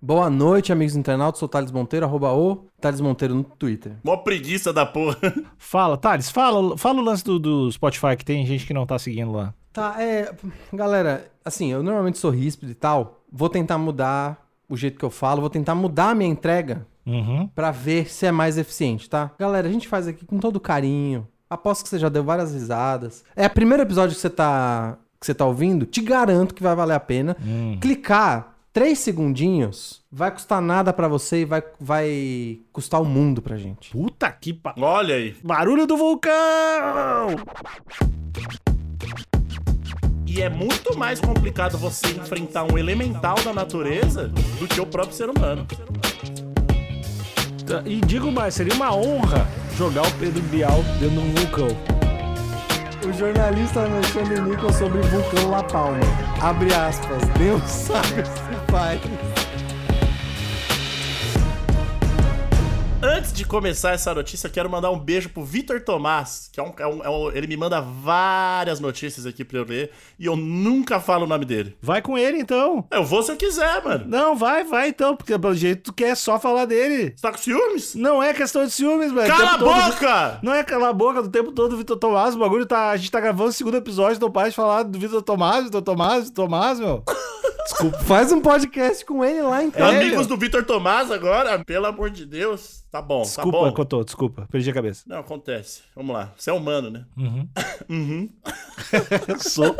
Boa noite, amigos internautas. Sou Thales Monteiro, arroba o Thales Monteiro no Twitter. Mó preguiça da porra. Fala, Thales, fala, fala o lance do, do Spotify, que tem gente que não tá seguindo lá. Tá, é. Galera, assim, eu normalmente sou ríspido e tal. Vou tentar mudar o jeito que eu falo, vou tentar mudar a minha entrega Uhum. pra ver se é mais eficiente, tá? Galera, a gente faz aqui com todo carinho. Aposto que você já deu várias risadas. É o primeiro episódio que você tá, que você tá ouvindo, te garanto que vai valer a pena. Hum. Clicar três segundinhos vai custar nada pra você e vai, vai custar o mundo pra gente. Puta que pa... Olha aí. Barulho do vulcão! E é muito mais complicado você enfrentar um elemental da natureza do que o próprio ser humano. E digo mais, seria uma honra jogar o Pedro Bial dentro de um vulcão. O jornalista Alexandre Nichols sobre vulcão La Palma. Abre aspas. Deus sabe faz. Antes de começar essa notícia, quero mandar um beijo pro Vitor Tomás, que é um, é um- é um- ele me manda várias notícias aqui pra eu ler e eu nunca falo o nome dele. Vai com ele então. Eu vou se eu quiser, mano. Não, vai, vai então, porque pelo jeito tu quer só falar dele. Você tá com ciúmes? Não é questão de ciúmes, velho. Cala a todo- boca! Não é calar a boca do tempo todo, Vitor Tomás. O bagulho tá. A gente tá gravando o segundo episódio, não para de falar do Vitor Tomás, Vitor Tomás, Vitor Tomás, meu. Desculpa. Faz um podcast com ele lá então. É, Amigos do Vitor Tomás agora, pelo amor de Deus. Tá bom, tá Desculpa, bom. Cotô, desculpa. Perdi a cabeça. Não, acontece. Vamos lá. Você é humano, né? sou.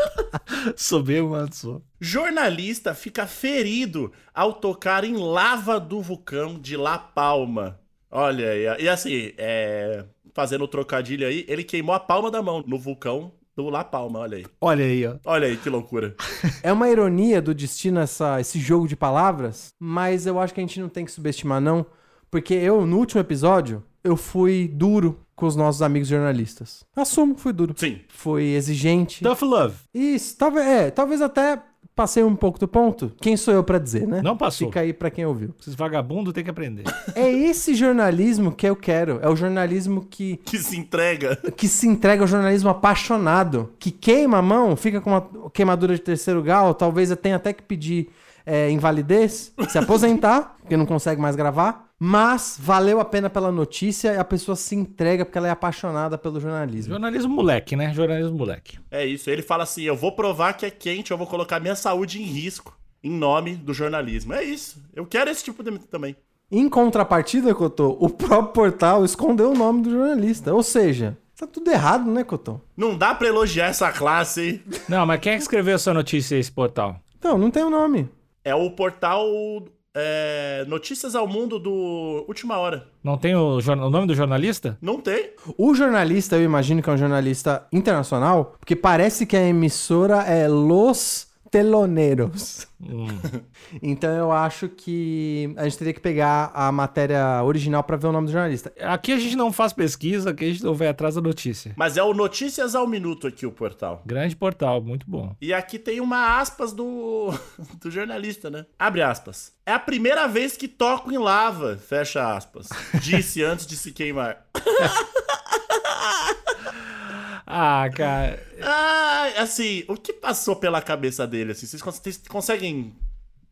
sou bem humano, sou. Jornalista fica ferido ao tocar em lava do vulcão de La Palma. Olha aí. E assim, é, fazendo o trocadilho aí, ele queimou a palma da mão no vulcão do La Palma. Olha aí. Olha aí, ó. Olha aí que loucura. É uma ironia do destino essa, esse jogo de palavras, mas eu acho que a gente não tem que subestimar, não. Porque eu, no último episódio, eu fui duro com os nossos amigos jornalistas. Assumo que fui duro. Sim. Fui exigente. Tough love. Isso, talvez, é, talvez até passei um pouco do ponto. Quem sou eu pra dizer, né? Não passou. Fica aí pra quem ouviu. Esses vagabundos têm que aprender. É esse jornalismo que eu quero. É o jornalismo que, Que se entrega. que se entrega ao jornalismo apaixonado. Que queima a mão, fica com uma queimadura de terceiro grau, talvez tenha até que pedir é, invalidez, se aposentar, porque não consegue mais gravar. Mas valeu a pena pela notícia e a pessoa se entrega porque ela é apaixonada pelo jornalismo. Jornalismo moleque, né? Jornalismo moleque. É isso. Ele fala assim: eu vou provar que é quente, eu vou colocar minha saúde em risco. Em nome do jornalismo. É isso. Eu quero esse tipo de também. Em contrapartida, Cotô, o próprio portal escondeu o nome do jornalista. Ou seja, tá tudo errado, né, Cotô? Não dá pra elogiar essa classe, hein? Não, mas quem é que escreveu essa notícia aí, esse portal? Então, não tem o nome. É o portal é, Notícias ao Mundo do Última Hora. Não tem o, o nome do jornalista? Não tem? O jornalista, eu imagino que é um jornalista internacional, porque parece que a emissora é Los Teloneros. então eu acho que a gente teria que pegar a matéria original pra ver o nome do jornalista. Aqui a gente não faz pesquisa, aqui a gente não vai atrás da notícia. Mas é o Notícias ao Minuto aqui, o portal. Grande portal, muito bom. E aqui tem uma aspas do, do jornalista, né? Abre aspas. É a primeira vez que toco em lava, fecha aspas. Disse antes de se queimar. Ah, cara. Ah, assim, o que passou pela cabeça dele? Assim, vocês, cons- vocês conseguem.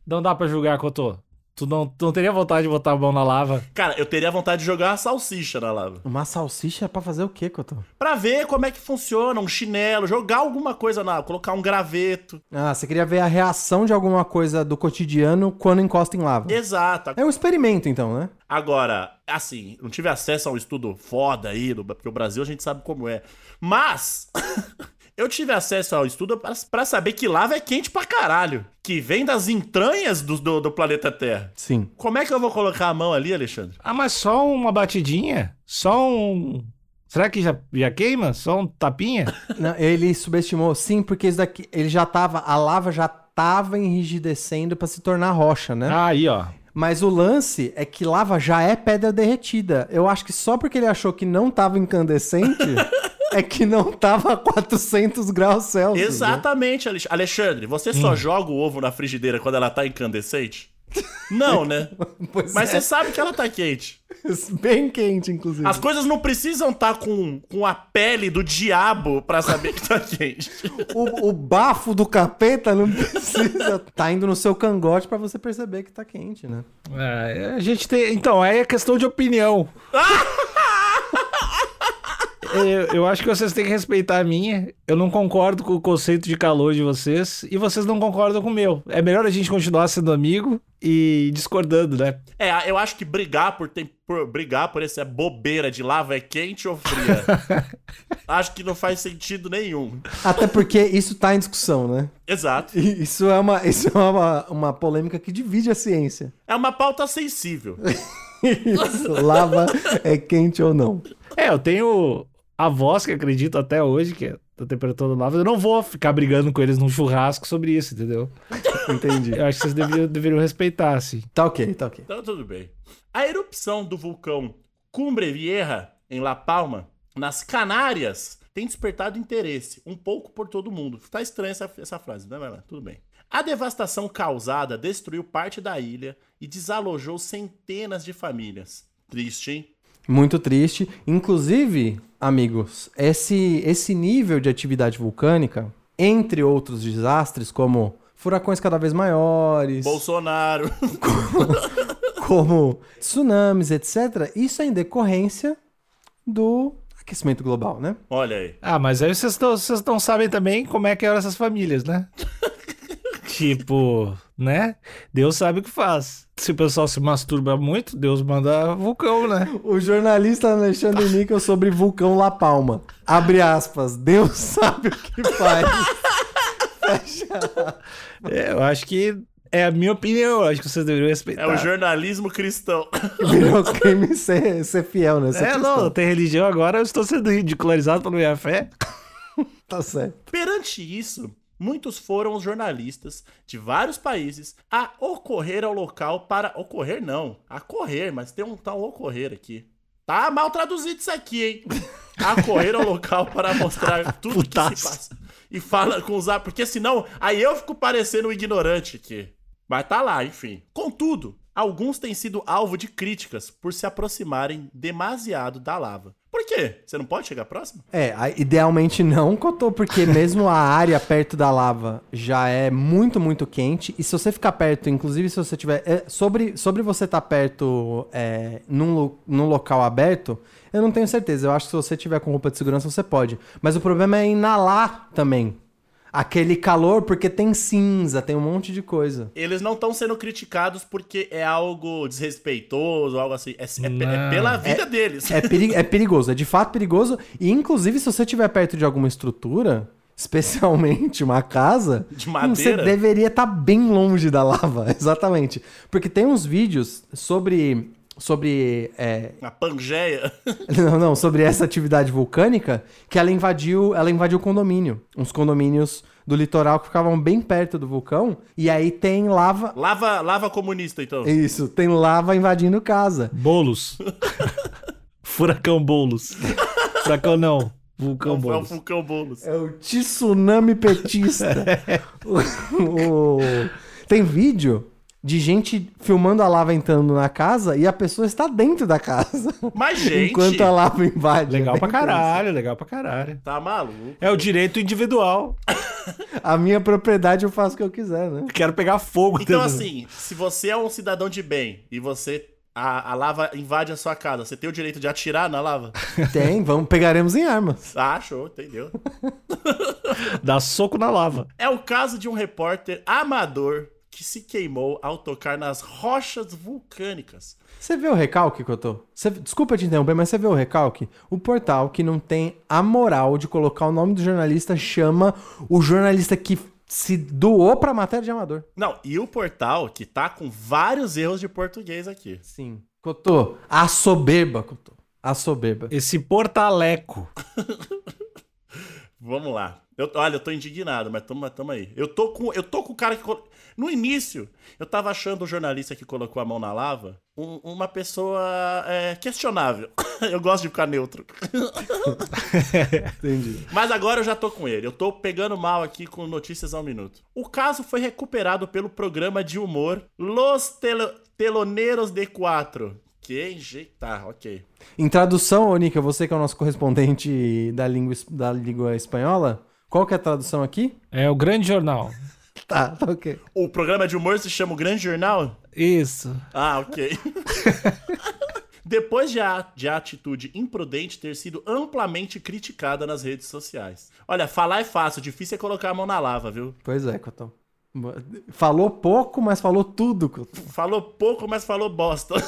Não dá pra julgar, Cotô. Tu não, tu não teria vontade de botar a mão na lava? Cara, eu teria vontade de jogar uma salsicha na lava. Uma salsicha é pra fazer o quê, Cotô? Pra ver como é que funciona, um chinelo, jogar alguma coisa na. colocar um graveto. Ah, você queria ver a reação de alguma coisa do cotidiano quando encosta em lava. Exato. É um experimento, então, né? Agora, assim, não tive acesso a um estudo foda aí, porque o Brasil a gente sabe como é. Mas. Eu tive acesso ao estudo pra- pra saber que lava é quente pra caralho. Que vem das entranhas do, do, do planeta Terra. Sim. Como é que eu vou colocar a mão ali, Alexandre? Ah, mas só uma batidinha? Só um. Será que já, já queima? Só um tapinha? Não, ele subestimou, sim, porque isso daqui, ele já tava, a lava já tava enrijecendo pra se tornar rocha, né? Ah, aí, ó. Mas o lance é que lava já é pedra derretida. Eu acho que só porque ele achou que não tava incandescente é que não tava a 400 graus Celsius. né? Exatamente, Alex- Alexandre. Você só joga o ovo na frigideira quando ela tá incandescente? Não, né? Pois Mas é. você sabe que ela tá quente. Bem quente, inclusive. As coisas não precisam estar com, com a pele do diabo pra saber que tá quente. O, o bafo do capeta não precisa. tá indo no seu cangote pra você perceber que tá quente, né? É, a gente tem. Então, aí é questão de opinião. Eu, eu acho que vocês têm que respeitar a minha. Eu não concordo com o conceito de calor de vocês e vocês não concordam com o meu. É melhor a gente continuar sendo amigo e discordando, né? É, eu acho que brigar por, tem, por brigar por essa bobeira de lava é quente ou fria. acho que não faz sentido nenhum. Até porque isso tá em discussão, né? Exato. E Isso é uma, isso é uma, uma polêmica que divide a ciência. É uma pauta sensível. Isso, lava é quente ou não. É, eu tenho avós que acreditam até hoje que é da temperatura do lava. Eu não vou ficar brigando com eles num churrasco sobre isso, entendeu? Entendi. Eu acho que vocês deveriam, deveriam respeitar, assim. Tá ok, tá ok. Então tudo bem. A erupção do vulcão Cumbre Vieja, em La Palma, nas Canárias, tem despertado interesse, um pouco por todo mundo. Tá estranha essa, essa frase, né? Mas lá, tudo bem. A devastação causada destruiu parte da ilha e desalojou centenas de famílias. Triste, hein? Muito triste. Inclusive, amigos, esse, esse nível de atividade vulcânica, entre outros desastres, como furacões cada vez maiores, Bolsonaro. como tsunamis, etc., isso é em decorrência do aquecimento global, né? Olha aí. Ah, mas aí vocês não, vocês não sabem também como é que eram essas famílias, né? tipo, né? Deus sabe o que faz. Se o pessoal se masturba muito, Deus manda vulcão, né? O jornalista Alexandre Níquel sobre vulcão La Palma. Abre aspas. Deus sabe o que faz. Fecha. É, eu acho que é a minha opinião. Eu acho que vocês deveriam respeitar. É o jornalismo cristão. Virou crime ser, ser fiel, né? Ser É, cristão. não, tem religião agora, eu estou sendo ridicularizado pela minha fé. Tá certo. Perante isso, muitos foram os jornalistas de vários países a ocorrer ao local para. Ocorrer não, a correr, mas tem um tal ocorrer aqui. Tá mal traduzido isso aqui, hein? A correr ao local para mostrar tudo que se Putaço. passa. E fala com os. Porque senão, aí eu fico parecendo um ignorante aqui. Mas tá lá, enfim. Contudo, alguns têm sido alvo de críticas por se aproximarem demasiado da lava. Por quê? Você não pode chegar próximo? É, idealmente não, Cotô, porque mesmo a área perto da lava já é muito, muito quente. E se você ficar perto, inclusive se você tiver. é, sobre, sobre você estar perto é, num, num local aberto, eu não tenho certeza. Eu acho que se você tiver com roupa de segurança, você pode. Mas o problema é inalar também. Aquele calor, porque tem cinza, tem um monte de coisa. Eles não estão sendo criticados porque é algo desrespeitoso, algo assim. É, é é pela vida deles. É, peri- é perigoso, é de fato perigoso. E inclusive, se você estiver perto de alguma estrutura, especialmente uma casa, De madeira? você deveria estar bem longe da lava. Exatamente. Porque tem uns vídeos sobre. Sobre. é, A Pangeia. não, não, sobre essa atividade vulcânica que ela invadiu. Ela invadiu condomínio. Uns condomínios do litoral que ficavam bem perto do vulcão. E aí tem lava. Lava, lava comunista, então. Isso, tem lava invadindo casa. Bolos. Furacão Bolos. Furacão não. Vulcão o, é o Bolos. Vulcão Boulos. É o tsunami petista. O- Tem vídeo de gente filmando a lava entrando na casa e a pessoa está dentro da casa. Mas, gente, Enquanto a lava invade. Legal É pra caralho, legal pra caralho. tá maluco. É o direito individual. A minha propriedade eu faço o que eu quiser, né? Quero pegar fogo. Então, dentro- assim, se você é um cidadão de bem e você. A, a lava invade a sua casa, você tem o direito de atirar na lava? Tem, vamos, pegaremos em armas. Ah, show, entendeu? Dá soco na lava. É o caso de um repórter amador que se queimou ao tocar nas rochas vulcânicas. Você vê o recalque que eu tô? Você- desculpa te interromper, mas você vê o recalque? O portal que não tem a moral de colocar o nome do jornalista chama o jornalista que se doou pra matéria de amador. Não, e o portal que tá com vários erros de português aqui. Sim. Cotô, a soberba, Cotô. A soberba. Esse portaleco. Vamos lá. Eu, olha, eu tô indignado, mas tamo, tamo aí. Eu tô, com, eu tô com o cara que. No início, eu tava achando o jornalista que colocou a mão na lava um- uma pessoa é, questionável. eu gosto de ficar neutro. Entendi. Mas agora eu já tô com ele. Eu tô pegando mal aqui com notícias ao minuto. O caso foi recuperado pelo programa de humor Los Telo- Teloneros de Quatro. Que. Tá, ok. Em tradução, ô Nica, você que é o nosso correspondente da língua, da língua espanhola, qual que é a tradução aqui? É o grande jornal. Tá, tá ok. O programa de humor se chama O Grande Jornal? Isso. Ah, ok. Depois de a, de a atitude imprudente ter sido amplamente criticada nas redes sociais. Olha, falar é fácil, difícil é colocar a mão na lava, viu? Pois é, Cotão. Falou pouco, mas falou tudo. Falou pouco, mas falou bosta.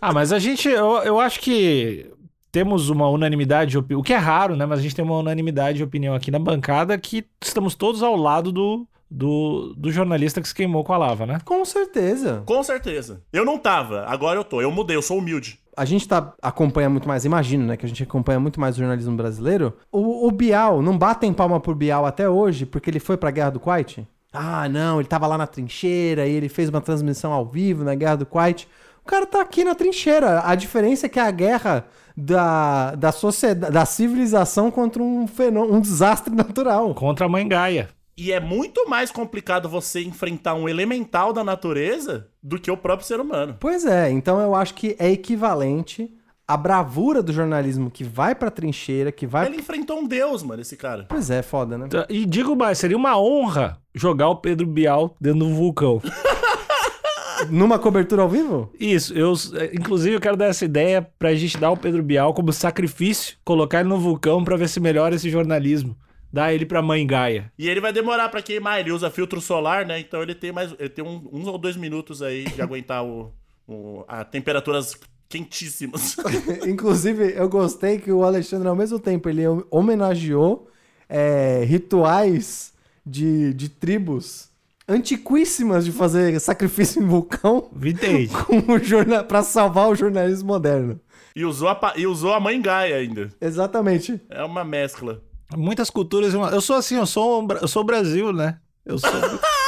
Ah, mas a gente, eu, eu acho que temos uma unanimidade de opinião, o que é raro, né? Mas a gente tem uma unanimidade de opinião aqui na bancada que estamos todos ao lado do, do, do jornalista que se queimou com a lava, né? Com certeza. Com certeza. Eu não tava, agora eu tô. Eu mudei, eu sou humilde. A gente tá, acompanha muito mais, imagino, né? Que a gente acompanha muito mais o jornalismo brasileiro. O, o Bial, não batem palma por Bial até hoje, porque ele foi pra Guerra do Kuwait? Ah, não, ele tava lá na trincheira e ele fez uma transmissão ao vivo na Guerra do Kuwait. O cara tá aqui na trincheira. A diferença é que a guerra da, da sociedade, da civilização contra um fenômeno, um desastre natural. Contra a mãe Gaia. E é muito mais complicado você enfrentar um elemental da natureza do que o próprio ser humano. Pois é, então eu acho que é equivalente à bravura do jornalismo que vai pra trincheira, que vai. Ele enfrentou um deus, mano, esse cara. Pois é, foda, né? E digo mais, seria uma honra jogar o Pedro Bial dentro do vulcão. Numa cobertura ao vivo? Isso, eu, inclusive, eu quero dar essa ideia pra gente dar o Pedro Bial como sacrifício, colocar ele no vulcão pra ver se melhora esse jornalismo. Dar ele pra mãe Gaia. E ele vai demorar pra queimar, ele usa filtro solar, né? Então ele tem mais. Ele tem um- uns ou dois minutos aí de aguentar o, o, a temperaturas quentíssimas. Inclusive, eu gostei que o Alexandre, ao mesmo tempo, ele homenageou é, rituais de, de tribos antiquíssimas de fazer sacrifício em vulcão Vintage. com o jornal, pra salvar o jornalismo moderno. e, usou a, pa- e usou a mãe Gaia ainda. Exatamente. É uma mescla. Muitas culturas. Eu sou assim, eu sou, eu sou o Brasil, né? Eu sou.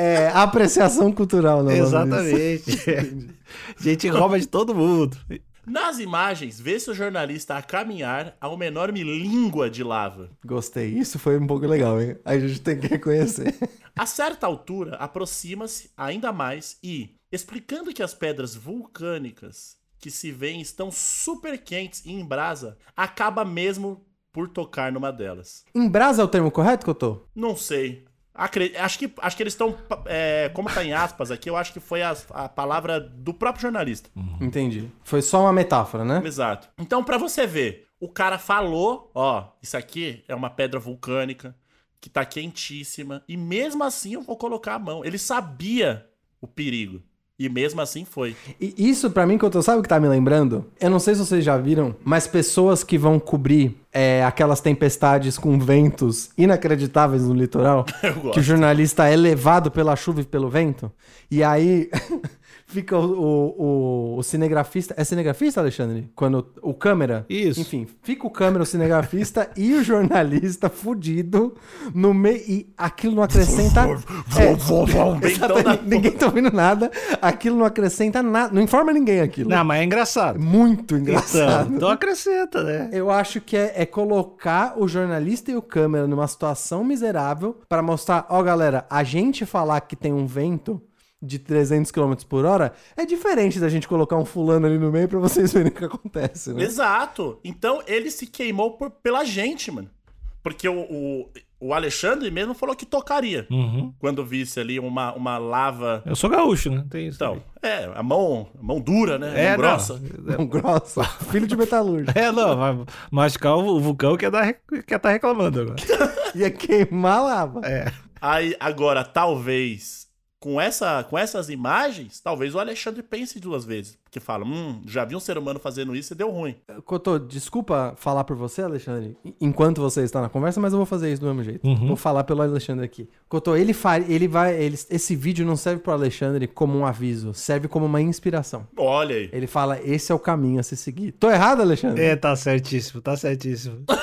É apreciação cultural, não Exatamente. A gente rouba de todo mundo. Nas imagens, vê-se o jornalista a caminhar a uma enorme língua de lava. Gostei. Isso foi um pouco legal, hein? A gente tem que reconhecer. A certa altura, aproxima-se ainda mais e, explicando que as pedras vulcânicas que se veem estão super quentes e em brasa, acaba mesmo por tocar numa delas. Em brasa é o termo correto, Cotô? Não sei. Acre- Acho que, acho que eles estão. é, como tá em aspas aqui, eu acho que foi a, a palavra do próprio jornalista. Entendi. Foi só uma metáfora, né? Exato. Então, pra você ver, o cara falou: ó, isso aqui é uma pedra vulcânica que tá quentíssima, e mesmo assim eu vou colocar a mão. Ele sabia o perigo. E mesmo assim foi. E isso, pra mim, que eu tô, sabe o que tá me lembrando? Eu não sei se vocês já viram, mas pessoas que vão cobrir é, aquelas tempestades com ventos inacreditáveis no litoral, que o jornalista é levado pela chuva e pelo vento, e aí fica o, o, o- o cinegrafista. É cinegrafista, Alexandre? Quando o câmera. Isso. Enfim, fica o câmera, o cinegrafista e o jornalista fudido no meio. E aquilo não acrescenta. É, Exatamente, ninguém tá ouvindo nada. Aquilo não acrescenta nada. Não informa ninguém aquilo. Não, mas é engraçado. Muito Então, engraçado. então acrescenta, né? Eu acho que é, é colocar o jornalista e o câmera numa situação miserável pra mostrar, ó, galera, a gente falar que tem um vento de 300 km por hora é diferente da gente colocar um fulano ali no meio pra vocês verem o que acontece, né? Exato. Então ele se queimou por- pela gente, mano. Porque o, o, o Alexandre mesmo falou que tocaria. Uhum. Quando visse ali uma, uma lava. Eu sou gaúcho, né? Tem isso. Então, é, a mão, a mão dura, né? é, mão grossa. Um grossa. Filho de metalúrgico. É, não, vai machucar o vulcão que tá, que tá reclamando agora. Ia queimar a lava. É. Aí, agora, talvez, com, essa, com essas imagens, talvez o Alexandre pense duas vezes. Porque fala, hum, já vi um ser humano fazendo isso e deu ruim. Cotô, desculpa falar por você, Alexandre, enquanto você está na conversa, mas eu vou fazer isso do mesmo jeito. Uhum. Vou falar pelo Alexandre aqui. Cotô, ele, fa ele vai. ele- esse vídeo não serve pro Alexandre como um aviso, serve como uma inspiração. Olha aí. Ele fala: esse é o caminho a se seguir. Tô errado, Alexandre? É, tá certíssimo, tá certíssimo.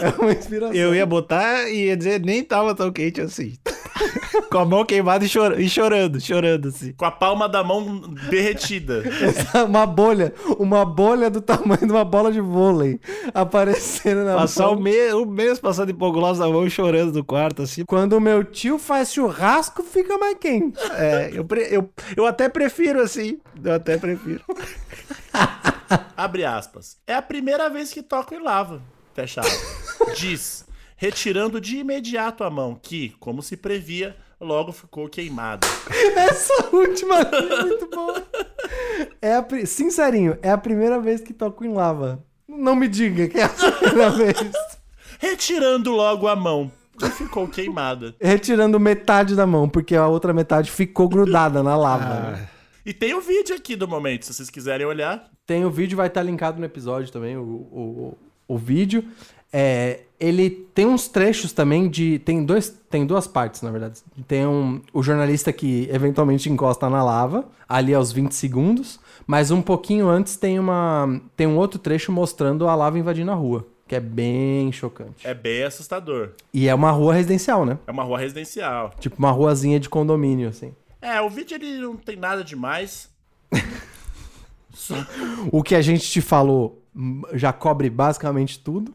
É uma inspiração. Eu ia botar e ia dizer nem tava tão quente assim. Com a mão queimada e, chora- e chorando, chorando assim. Com a palma da mão derretida. uma bolha, uma bolha do tamanho de uma bola de vôlei aparecendo na Passar mão. o, me o mês passando hipoglose na mão e chorando no quarto, assim. Quando o meu tio faz churrasco, fica mais quente. É, eu, eu, eu até prefiro assim. Eu até prefiro. Abre aspas. É a primeira vez que toco em lava. Fecha aspas. Diz, retirando de imediato a mão, que, como se previa, logo ficou queimada. Essa última é muito boa. É a, sincerinho, é a primeira vez que toco em lava. Não me diga que é a primeira vez. Retirando logo a mão, que ficou queimada. Retirando metade da mão, porque a outra metade ficou grudada na lava. Ah, E tem o vídeo aqui do momento, se vocês quiserem olhar. Tem o vídeo, vai estar linkado no episódio também, o, o, o vídeo. É, ele tem uns trechos também de. Tem, dois, tem duas partes, na verdade. Tem um, o jornalista que eventualmente encosta na lava, ali aos 20 segundos. Mas um pouquinho antes tem, uma, tem um outro trecho mostrando a lava invadindo a rua. Que é bem chocante. É bem assustador. E é uma rua residencial, né? É uma rua residencial. Tipo uma ruazinha de condomínio, assim. É, o vídeo ele não tem nada demais. Só- O que a gente te falou já cobre basicamente tudo.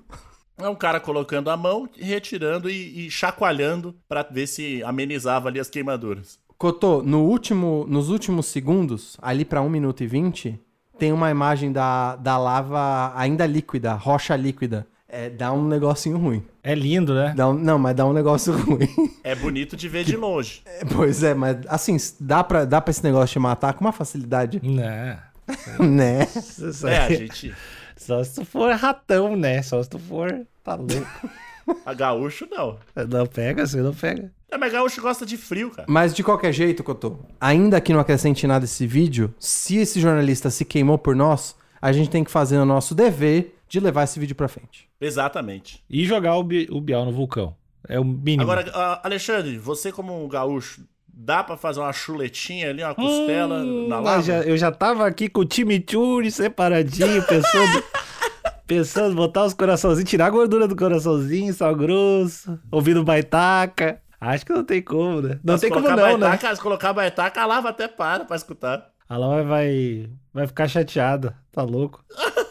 É um cara colocando a mão, retirando e, e chacoalhando pra ver se amenizava ali as queimaduras. Cotô, no último, nos últimos segundos, ali pra 1 minuto e 20, tem uma imagem da, da lava ainda líquida, rocha líquida. É, dá um negocinho ruim. é lindo, né? Dá um- não, mas dá um negócio ruim. É bonito de ver de longe. É, pois é, mas assim, dá pra, dá pra esse negócio te matar com uma facilidade, né? Isso É, a gente. Só se tu for ratão, né? Só se tu for. Tá louco. A gaúcho não. Não pega, você não pega. É, mas gaúcho gosta de frio, cara. Mas de qualquer jeito, Cotô, ainda que não acrescente nada esse vídeo, se esse jornalista se queimou por nós, a gente tem que fazer o nosso dever de levar esse vídeo pra frente. Exatamente. E jogar o, Bi- o Bial no vulcão. É o mínimo. Agora, ah, Alexandre, você como um gaúcho, dá pra fazer uma chuletinha ali, uma costela Hum, na eu lava? já, eu já tava aqui com o chimichurri separadinho, pensando. pensando botar os coraçãozinhos, tirar a gordura do coraçãozinho, sal grosso, ouvindo baitaca. Acho que não tem como, né? Não Se tem como não, né? baitaca, Se colocar baitaca, a lava até para pra escutar. A Laura vai, vai ficar chateada. Tá louco?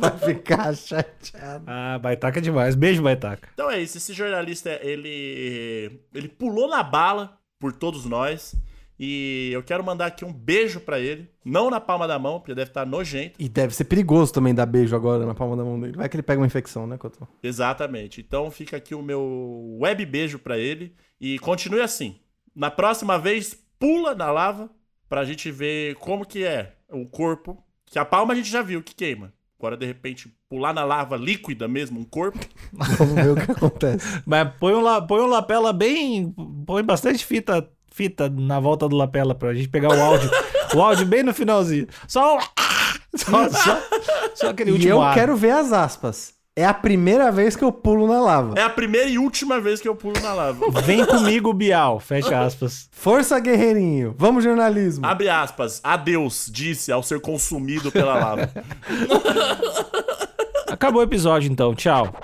Vai ficar chateado. Ah, baitaca é demais. Beijo, baitaca. Então é isso, esse jornalista, ele ele pulou na bala por todos nós e eu quero mandar aqui um beijo pra ele, não na palma da mão, porque deve estar nojento. E deve ser perigoso também dar beijo agora na palma da mão dele. Vai que ele pega uma infecção, né, Cotô? Exatamente. Então fica aqui o meu web beijo pra ele e continue assim. Na próxima vez, pula na lava pra gente ver como que é o corpo, que a palma a gente já viu que queima. Agora, de repente, pular na lava líquida mesmo, um corpo. Vamos ver o que acontece. Mas põe um, la- põe um lapela bem. Põe bastante fita, fita na volta do lapela pra gente pegar o áudio. o áudio bem no finalzinho. Só. Só, só, só aquele E último eu ar. quero ver as aspas. É a primeira vez que eu pulo na lava. É a primeira e última vez que eu pulo na lava. Vem comigo, Bial. Fecha aspas. Força, guerreirinho. Vamos, jornalismo. Abre aspas. Adeus, disse ao ser consumido pela lava. Acabou o episódio então. Tchau.